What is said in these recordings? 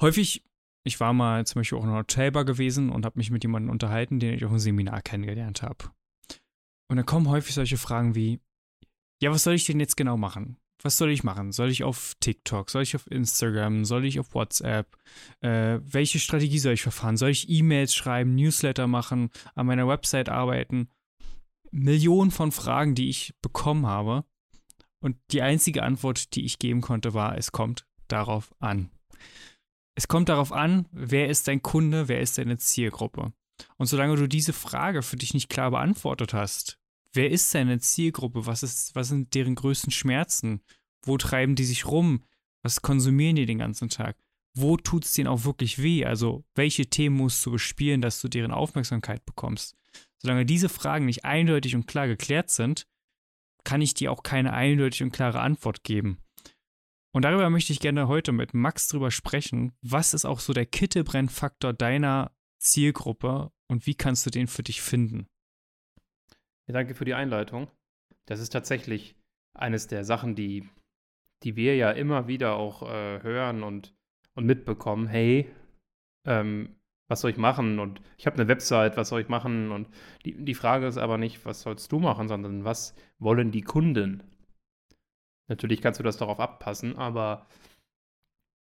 häufig, ich war mal zum Beispiel auch in einer Hotelbar gewesen und habe mich mit jemandem unterhalten, den ich auf einem Seminar kennengelernt habe. Und dann kommen häufig solche Fragen wie, ja, was soll ich denn jetzt genau machen? Was soll ich machen? Soll ich auf TikTok? Soll ich auf Instagram? Soll ich auf WhatsApp? Äh, welche Strategie soll ich verfahren? Soll ich E-Mails schreiben, Newsletter machen, an meiner Website arbeiten? Millionen von Fragen, die ich bekommen habe. Und die einzige Antwort, die ich geben konnte, war, es kommt darauf an. Es kommt darauf an, wer ist dein Kunde, wer ist deine Zielgruppe. Und solange du diese Frage für dich nicht klar beantwortet hast, wer ist deine Zielgruppe, was, ist, was sind deren größten Schmerzen, wo treiben die sich rum, was konsumieren die den ganzen Tag, wo tut es denen auch wirklich weh, also welche Themen musst du bespielen, dass du deren Aufmerksamkeit bekommst. Solange diese Fragen nicht eindeutig und klar geklärt sind, kann ich dir auch keine eindeutige und klare Antwort geben. Und darüber möchte ich gerne heute mit Max drüber sprechen. Was ist auch so der Kittebrennfaktor deiner Zielgruppe und wie kannst du den für dich finden? Ja, danke für die Einleitung. Das ist tatsächlich eines der Sachen, die, die wir ja immer wieder auch äh, hören und, und mitbekommen. Hey, ähm, was soll ich machen? Und ich habe eine Website, was soll ich machen? Und die, die Frage ist aber nicht, was sollst du machen, sondern was wollen die Kunden? Natürlich kannst du das darauf abpassen, aber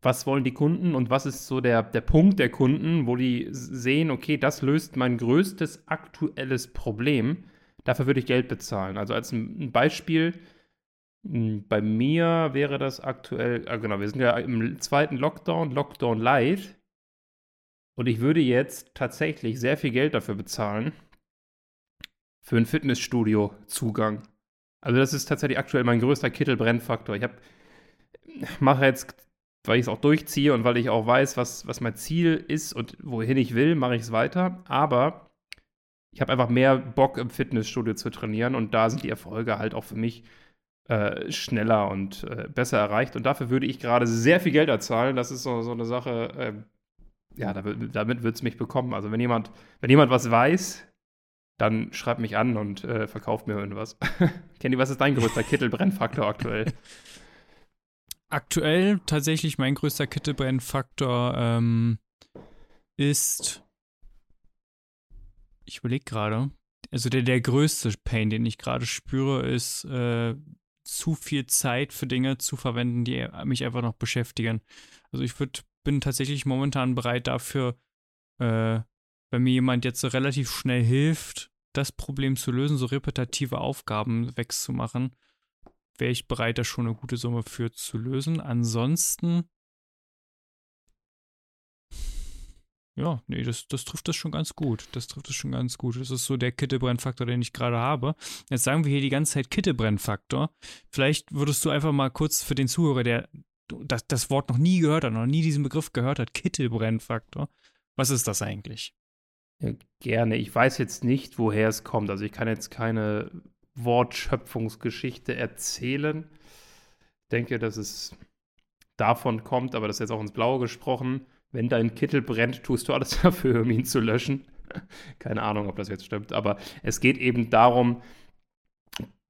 was wollen die Kunden und was ist so der, der Punkt der Kunden, wo die sehen, okay, das löst mein größtes aktuelles Problem, dafür würde ich Geld bezahlen. Also als ein Beispiel, bei mir wäre das aktuell, ah genau, wir sind ja im zweiten Lockdown, Lockdown Light. Und ich würde jetzt tatsächlich sehr viel Geld dafür bezahlen, für einen Fitnessstudio-Zugang. Also das ist tatsächlich aktuell mein größter Kittelbrennfaktor. Ich mache jetzt, weil ich es auch durchziehe und weil ich auch weiß, was, was mein Ziel ist und wohin ich will, mache ich es weiter. Aber ich habe einfach mehr Bock im Fitnessstudio zu trainieren und da sind die Erfolge halt auch für mich äh, schneller und äh, besser erreicht. Und dafür würde ich gerade sehr viel Geld erzahlen. Das ist so, so eine Sache, äh, ja, damit wird es mich bekommen. Also wenn jemand, wenn jemand was weiß, dann schreib mich an und äh, verkauft mir irgendwas. Kenny, was ist dein größter Kittelbrennfaktor aktuell? Aktuell tatsächlich mein größter Kittelbrennfaktor ähm, ist, ich überlege gerade, also der, der größte Pain, den ich gerade spüre, ist äh, zu viel Zeit für Dinge zu verwenden, die mich einfach noch beschäftigen. Also ich würd, bin tatsächlich momentan bereit dafür, äh, wenn mir jemand jetzt so relativ schnell hilft, das Problem zu lösen, so repetitive Aufgaben wegzumachen, wäre ich bereit, da schon eine gute Summe für zu lösen. Ansonsten, ja, nee, das, das trifft das schon ganz gut. Das trifft das schon ganz gut. Das ist so der Kittebrennfaktor, den ich gerade habe. Jetzt sagen wir hier die ganze Zeit Kittebrennfaktor. Vielleicht würdest du einfach mal kurz für den Zuhörer, der das, das Wort noch nie gehört hat, noch nie diesen Begriff gehört hat, Kittebrennfaktor. Was ist das eigentlich? Gerne. Ich weiß jetzt nicht, woher es kommt. Also ich kann jetzt keine Wortschöpfungsgeschichte erzählen. Ich denke, dass es davon kommt, aber das ist jetzt auch ins Blaue gesprochen. Wenn dein Kittel brennt, tust du alles dafür, um ihn zu löschen. Keine Ahnung, ob das jetzt stimmt, aber es geht eben darum,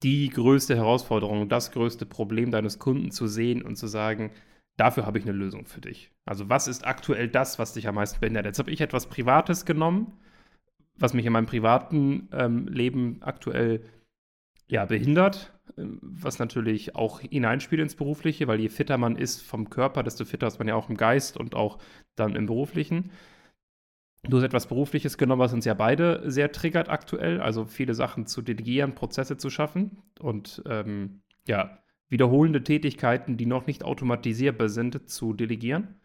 die größte Herausforderung, das größte Problem deines Kunden zu sehen und zu sagen, dafür habe ich eine Lösung für dich. Also was ist aktuell das, was dich am meisten behindert? Jetzt habe ich etwas Privates genommen, was mich in meinem privaten ähm, Leben aktuell ja, behindert, ähm, was natürlich auch hineinspielt ins Berufliche, weil je fitter man ist vom Körper, desto fitter ist man ja auch im Geist und auch dann im Beruflichen. Du hast etwas Berufliches genommen, was uns ja beide sehr triggert aktuell, also viele Sachen zu delegieren, Prozesse zu schaffen und ähm, ja, wiederholende Tätigkeiten, die noch nicht automatisierbar sind, zu delegieren.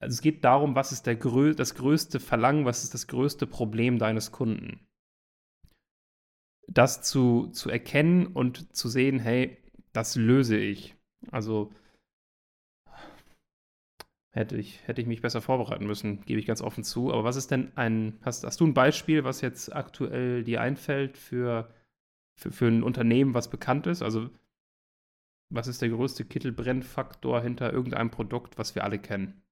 Also es geht darum, was ist der grö das größte Verlangen, was ist das größte Problem deines Kunden. Das zu, zu erkennen und zu sehen, hey, das löse ich. Also hätte ich, hätte ich mich besser vorbereiten müssen, gebe ich ganz offen zu. Aber was ist denn ein, hast, hast du ein Beispiel, was jetzt aktuell dir einfällt für für, für ein Unternehmen, was bekannt ist? Also, was ist der größte Kittelbrennfaktor hinter irgendeinem Produkt, was wir alle kennen?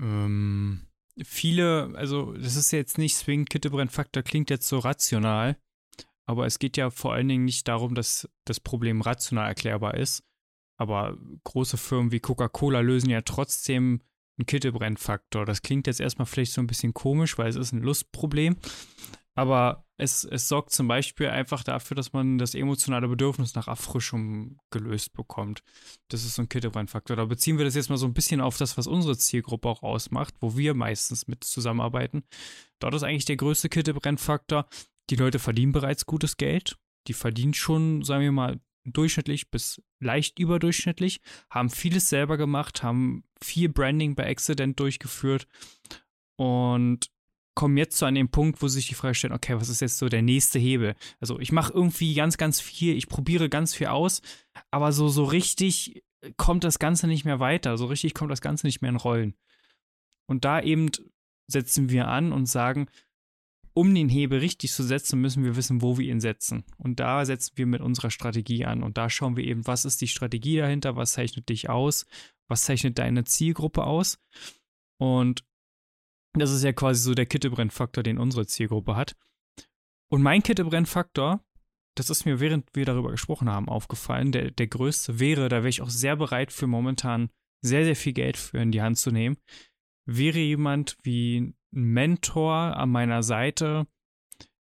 Ähm, viele, also das ist jetzt nicht zwingend Kittelbrennfaktor, klingt jetzt so rational, aber es geht ja vor allen Dingen nicht darum, dass das Problem rational erklärbar ist, Aber große Firmen wie Coca-Cola lösen ja trotzdem einen Kittebrennfaktor. Das klingt jetzt erstmal vielleicht so ein bisschen komisch, weil es ist ein Lustproblem. Aber es, es sorgt zum Beispiel einfach dafür, dass man das emotionale Bedürfnis nach Erfrischung gelöst bekommt. Das ist so ein Kittebrennfaktor. Da beziehen wir das jetzt mal so ein bisschen auf das, was unsere Zielgruppe auch ausmacht, wo wir meistens mit zusammenarbeiten. Dort ist eigentlich der größte Kittebrennfaktor. Die Leute verdienen bereits gutes Geld. Die verdienen schon, sagen wir mal, durchschnittlich bis leicht überdurchschnittlich, haben vieles selber gemacht, haben viel Branding bei Accident durchgeführt und kommen jetzt an den Punkt, wo sich die Frage stellen, okay, was ist jetzt so der nächste Hebel? Also ich mache irgendwie ganz, ganz viel, ich probiere ganz viel aus, aber so, so richtig kommt das Ganze nicht mehr weiter, so richtig kommt das Ganze nicht mehr in Rollen. Und da eben setzen wir an und sagen, um den Hebel richtig zu setzen, müssen wir wissen, wo wir ihn setzen. Und da setzen wir mit unserer Strategie an. Und da schauen wir eben, was ist die Strategie dahinter, was zeichnet dich aus, was zeichnet deine Zielgruppe aus. Und das ist ja quasi so der Kittebrennfaktor, den unsere Zielgruppe hat. Und mein Kittebrennfaktor, das ist mir, während wir darüber gesprochen haben, aufgefallen, der, der größte wäre, da wäre ich auch sehr bereit für momentan sehr, sehr viel Geld für in die Hand zu nehmen, wäre jemand wie ein Mentor an meiner Seite,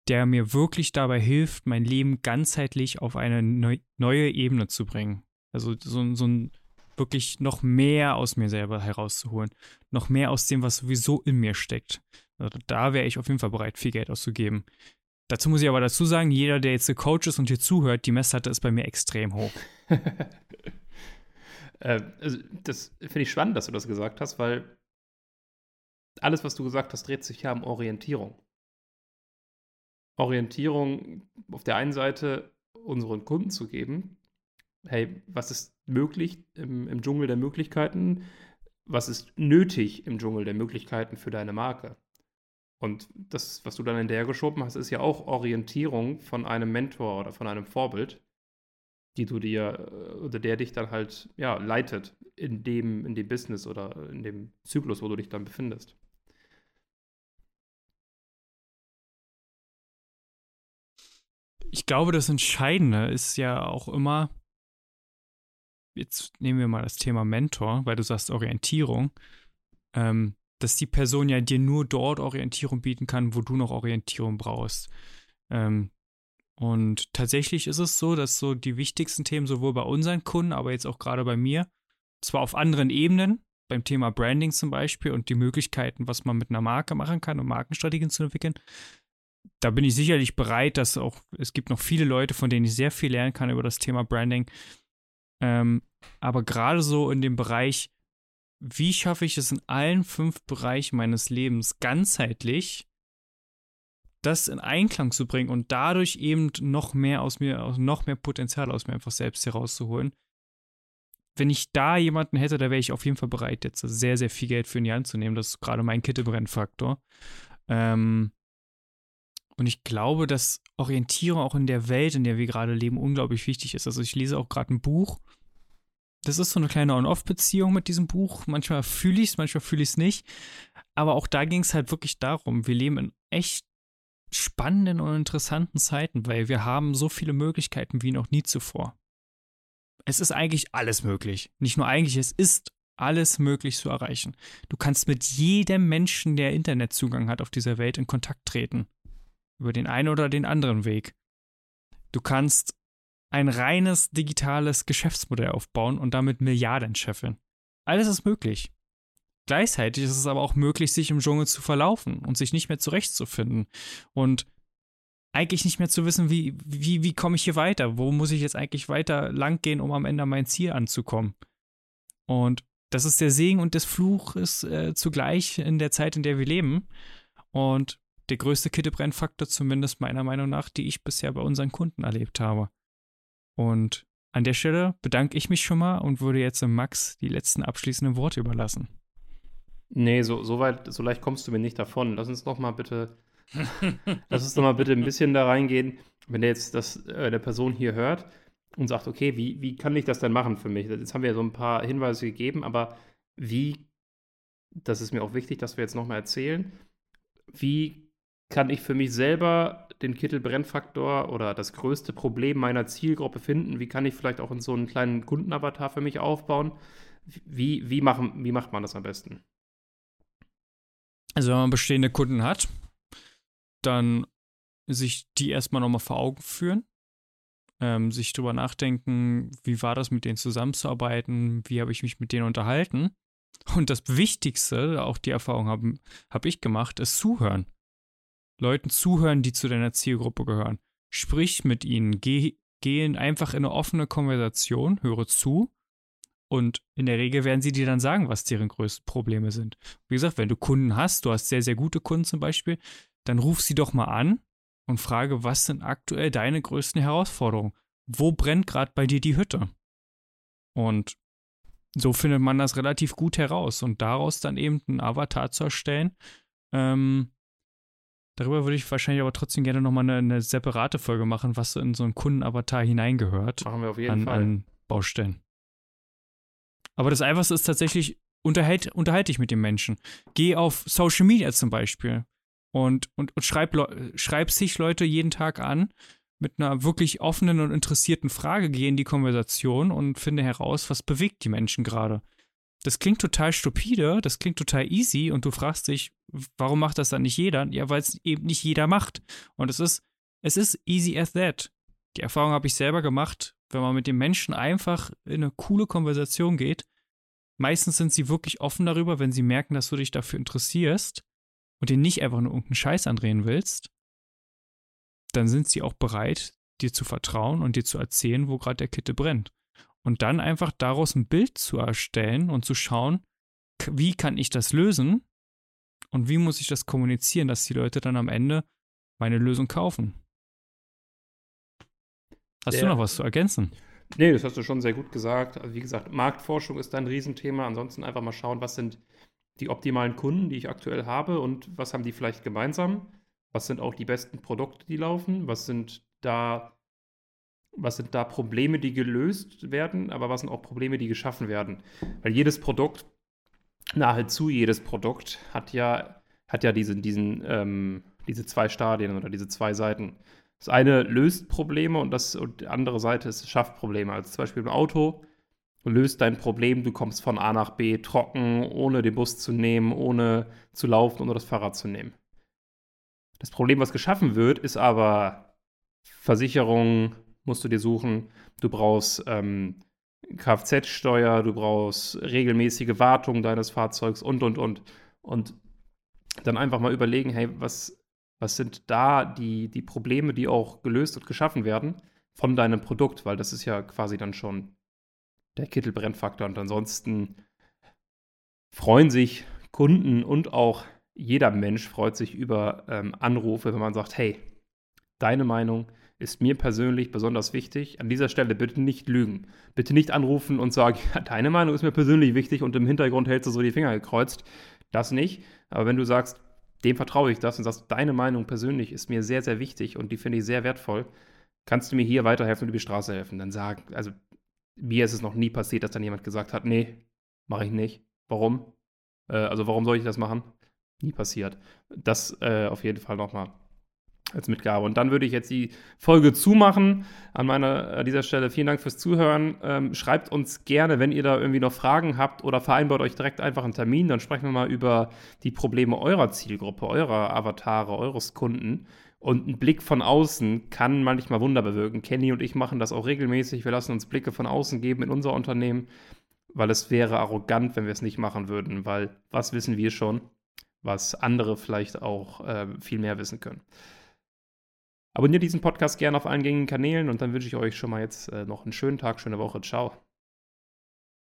der mir wirklich dabei hilft, mein Leben ganzheitlich auf eine neu, neue Ebene zu bringen. Also so, so ein wirklich noch mehr aus mir selber herauszuholen. Noch mehr aus dem, was sowieso in mir steckt. Also da wäre ich auf jeden Fall bereit, viel Geld auszugeben. Dazu muss ich aber dazu sagen, jeder, der jetzt Coach ist und hier zuhört, die Messlatte ist bei mir extrem hoch. äh, also das finde ich spannend, dass du das gesagt hast, weil alles, was du gesagt hast, dreht sich ja um Orientierung. Orientierung auf der einen Seite unseren Kunden zu geben, hey, was ist möglich im, im Dschungel der Möglichkeiten? Was ist nötig im Dschungel der Möglichkeiten für deine Marke? Und das, was du dann in der geschoben hast, ist ja auch Orientierung von einem Mentor oder von einem Vorbild, die du dir äh, oder der dich dann halt ja leitet in dem in dem Business oder in dem Zyklus, wo du dich dann befindest. Ich glaube, das Entscheidende ist ja auch immer, jetzt nehmen wir mal das Thema Mentor, weil du sagst Orientierung, ähm, dass die Person ja dir nur dort Orientierung bieten kann, wo du noch Orientierung brauchst. Ähm, und tatsächlich ist es so, dass so die wichtigsten Themen sowohl bei unseren Kunden, aber jetzt auch gerade bei mir, zwar auf anderen Ebenen, beim Thema Branding zum Beispiel und die Möglichkeiten, was man mit einer Marke machen kann, um Markenstrategien zu entwickeln, da bin ich sicherlich bereit, dass auch, es gibt noch viele Leute, von denen ich sehr viel lernen kann über das Thema Branding. Ähm, aber gerade so in dem Bereich, wie schaffe ich es in allen fünf Bereichen meines Lebens ganzheitlich, das in Einklang zu bringen und dadurch eben noch mehr aus mir, noch mehr Potenzial aus mir einfach selbst herauszuholen. Wenn ich da jemanden hätte, da wäre ich auf jeden Fall bereit, jetzt sehr, sehr viel Geld für in die Hand zu nehmen. Das ist gerade mein Kittebrennfaktor. Ähm, und ich glaube, dass Orientierung auch in der Welt, in der wir gerade leben, unglaublich wichtig ist. Also ich lese auch gerade ein Buch. Das ist so eine kleine On-Off-Beziehung mit diesem Buch. Manchmal fühle ich es, manchmal fühle ich es nicht. Aber auch da ging es halt wirklich darum, wir leben in echt spannenden und interessanten Zeiten, weil wir haben so viele Möglichkeiten wie noch nie zuvor. Es ist eigentlich alles möglich. Nicht nur eigentlich, es ist alles möglich zu erreichen. Du kannst mit jedem Menschen, der Internetzugang hat auf dieser Welt, in Kontakt treten über den einen oder den anderen Weg. Du kannst ein reines digitales Geschäftsmodell aufbauen und damit Milliarden scheffeln. Alles ist möglich. Gleichzeitig ist es aber auch möglich, sich im Dschungel zu verlaufen und sich nicht mehr zurechtzufinden und eigentlich nicht mehr zu wissen, wie, wie, wie komme ich hier weiter? Wo muss ich jetzt eigentlich weiter lang gehen, um am Ende mein Ziel anzukommen? Und das ist der Segen und des Fluches äh, zugleich in der Zeit, in der wir leben. Und der größte Kittebrennfaktor, zumindest meiner Meinung nach, die ich bisher bei unseren Kunden erlebt habe. Und an der Stelle bedanke ich mich schon mal und würde jetzt Max die letzten abschließenden Worte überlassen. Nee, so, so weit, so leicht kommst du mir nicht davon. Lass uns doch mal bitte, lass uns doch mal bitte ein bisschen da reingehen, wenn der jetzt das äh, der Person hier hört und sagt, okay, wie, wie kann ich das denn machen für mich? Jetzt haben wir ja so ein paar Hinweise gegeben, aber wie, das ist mir auch wichtig, dass wir jetzt nochmal erzählen, wie kann ich für mich selber den Kittelbrennfaktor oder das größte Problem meiner Zielgruppe finden? Wie kann ich vielleicht auch in so einen kleinen Kundenavatar für mich aufbauen? Wie, wie, machen, wie macht man das am besten? Also wenn man bestehende Kunden hat, dann sich die erstmal nochmal vor Augen führen, ähm, sich drüber nachdenken, wie war das mit denen zusammenzuarbeiten, wie habe ich mich mit denen unterhalten. Und das Wichtigste, auch die Erfahrung habe hab ich gemacht, ist zuhören. Leuten zuhören, die zu deiner Zielgruppe gehören. Sprich mit ihnen, geh, geh einfach in eine offene Konversation, höre zu und in der Regel werden sie dir dann sagen, was deren größten Probleme sind. Wie gesagt, wenn du Kunden hast, du hast sehr, sehr gute Kunden zum Beispiel, dann ruf sie doch mal an und frage, was sind aktuell deine größten Herausforderungen? Wo brennt gerade bei dir die Hütte? Und so findet man das relativ gut heraus und daraus dann eben einen Avatar zu erstellen, ähm, Darüber würde ich wahrscheinlich aber trotzdem gerne nochmal eine, eine separate Folge machen, was so in so einen Kundenavatar hineingehört. Machen wir auf jeden an, Fall. An Baustellen. Aber das Einfachste ist tatsächlich, unterhalte unterhalt dich mit dem Menschen. Geh auf Social Media zum Beispiel und, und, und schreib, schreib sich Leute jeden Tag an mit einer wirklich offenen und interessierten Frage. Geh in die Konversation und finde heraus, was bewegt die Menschen gerade das klingt total stupide, das klingt total easy und du fragst dich, warum macht das dann nicht jeder? Ja, weil es eben nicht jeder macht. Und es ist, es ist easy as that. Die Erfahrung habe ich selber gemacht, wenn man mit den Menschen einfach in eine coole Konversation geht. Meistens sind sie wirklich offen darüber, wenn sie merken, dass du dich dafür interessierst und dir nicht einfach nur irgendeinen Scheiß andrehen willst, dann sind sie auch bereit, dir zu vertrauen und dir zu erzählen, wo gerade der Kitte brennt. Und dann einfach daraus ein Bild zu erstellen und zu schauen, wie kann ich das lösen und wie muss ich das kommunizieren, dass die Leute dann am Ende meine Lösung kaufen. Hast Der, du noch was zu ergänzen? Nee, das hast du schon sehr gut gesagt. Also wie gesagt, Marktforschung ist da ein Riesenthema. Ansonsten einfach mal schauen, was sind die optimalen Kunden, die ich aktuell habe und was haben die vielleicht gemeinsam? Was sind auch die besten Produkte, die laufen? Was sind da was sind da Probleme, die gelöst werden, aber was sind auch Probleme, die geschaffen werden? Weil jedes Produkt, nahezu jedes Produkt, hat ja, hat ja diese, diesen, ähm, diese zwei Stadien oder diese zwei Seiten. Das eine löst Probleme und, das, und die andere Seite ist, schafft Probleme. Also zum Beispiel im Auto löst dein Problem, du kommst von A nach B trocken, ohne den Bus zu nehmen, ohne zu laufen, ohne das Fahrrad zu nehmen. Das Problem, was geschaffen wird, ist aber Versicherung, musst du dir suchen. Du brauchst ähm, Kfz-Steuer, du brauchst regelmäßige Wartung deines Fahrzeugs und, und, und. Und dann einfach mal überlegen, hey, was, was sind da die, die Probleme, die auch gelöst und geschaffen werden von deinem Produkt, weil das ist ja quasi dann schon der Kittelbrennfaktor. Und ansonsten freuen sich Kunden und auch jeder Mensch freut sich über ähm, Anrufe, wenn man sagt, hey, deine Meinung, ist mir persönlich besonders wichtig. An dieser Stelle bitte nicht lügen. Bitte nicht anrufen und sagen, ja, deine Meinung ist mir persönlich wichtig und im Hintergrund hältst du so die Finger gekreuzt. Das nicht. Aber wenn du sagst, dem vertraue ich das und sagst, deine Meinung persönlich ist mir sehr, sehr wichtig und die finde ich sehr wertvoll, kannst du mir hier weiterhelfen und über die Straße helfen. Dann sag, also mir ist es noch nie passiert, dass dann jemand gesagt hat, nee, mache ich nicht. Warum? Äh, also warum soll ich das machen? Nie passiert. Das äh, auf jeden Fall nochmal als Mitgabe. Und dann würde ich jetzt die Folge zumachen. An meiner an dieser Stelle vielen Dank fürs Zuhören. Ähm, schreibt uns gerne, wenn ihr da irgendwie noch Fragen habt oder vereinbart euch direkt einfach einen Termin. Dann sprechen wir mal über die Probleme eurer Zielgruppe, eurer Avatare, eures Kunden. Und ein Blick von außen kann manchmal Wunder bewirken. Kenny und ich machen das auch regelmäßig. Wir lassen uns Blicke von außen geben in unser Unternehmen, weil es wäre arrogant, wenn wir es nicht machen würden. Weil was wissen wir schon, was andere vielleicht auch äh, viel mehr wissen können. Abonniert diesen Podcast gerne auf allen gängigen Kanälen und dann wünsche ich euch schon mal jetzt äh, noch einen schönen Tag, schöne Woche. Ciao.